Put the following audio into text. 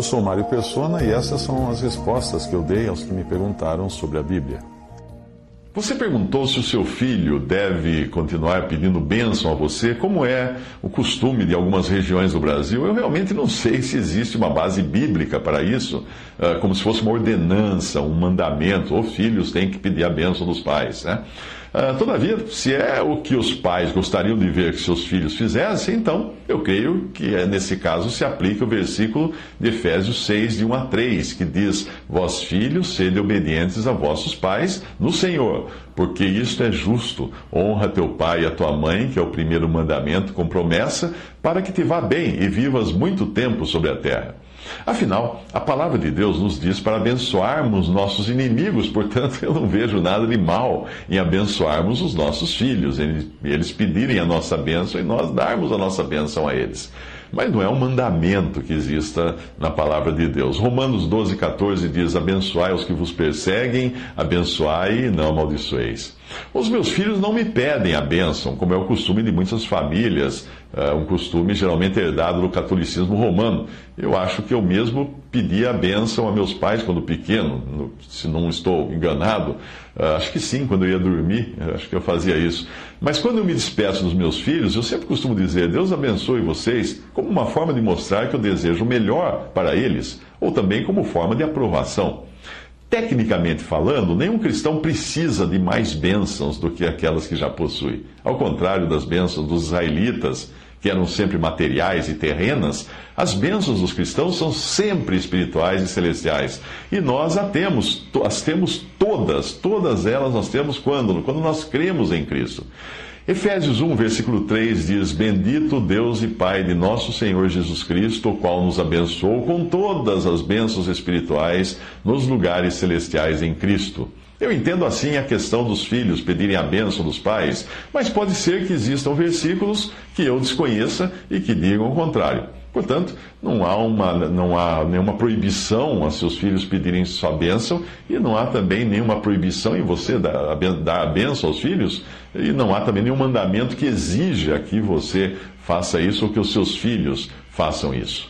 Eu sou Mário Persona e essas são as respostas que eu dei aos que me perguntaram sobre a Bíblia. Você perguntou se o seu filho deve continuar pedindo bênção a você, como é o costume de algumas regiões do Brasil. Eu realmente não sei se existe uma base bíblica para isso, ah, como se fosse uma ordenança, um mandamento. Ou filhos têm que pedir a bênção dos pais, né? Uh, todavia, se é o que os pais gostariam de ver que seus filhos fizessem, então eu creio que é, nesse caso se aplica o versículo de Efésios 6, de 1 a 3, que diz: Vós filhos, sede obedientes a vossos pais no Senhor, porque isto é justo. Honra teu pai e a tua mãe, que é o primeiro mandamento com promessa, para que te vá bem e vivas muito tempo sobre a terra. Afinal, a palavra de Deus nos diz para abençoarmos nossos inimigos, portanto, eu não vejo nada de mal em abençoarmos os nossos filhos, eles pedirem a nossa bênção e nós darmos a nossa bênção a eles. Mas não é um mandamento que exista na palavra de Deus. Romanos 12, 14 diz: Abençoai os que vos perseguem, abençoai e não amaldiçoeis. Os meus filhos não me pedem a bênção, como é o costume de muitas famílias, uh, um costume geralmente herdado do catolicismo romano. Eu acho que eu mesmo pedi a bênção a meus pais quando pequeno, no, se não estou enganado. Uh, acho que sim, quando eu ia dormir, acho que eu fazia isso. Mas quando eu me despeço dos meus filhos, eu sempre costumo dizer: Deus abençoe vocês, como uma forma de mostrar que eu desejo o melhor para eles, ou também como forma de aprovação. Tecnicamente falando, nenhum cristão precisa de mais bênçãos do que aquelas que já possui. Ao contrário das bênçãos dos israelitas, que eram sempre materiais e terrenas, as bênçãos dos cristãos são sempre espirituais e celestiais. E nós a temos, as temos todas, todas elas nós temos quando? Quando nós cremos em Cristo. Efésios 1, versículo 3 diz: Bendito Deus e Pai de nosso Senhor Jesus Cristo, o qual nos abençoou com todas as bênçãos espirituais nos lugares celestiais em Cristo. Eu entendo assim a questão dos filhos pedirem a bênção dos pais, mas pode ser que existam versículos que eu desconheça e que digam o contrário. Portanto, não há, uma, não há nenhuma proibição a seus filhos pedirem sua bênção, e não há também nenhuma proibição em você dar, dar a bênção aos filhos, e não há também nenhum mandamento que exija que você faça isso ou que os seus filhos façam isso.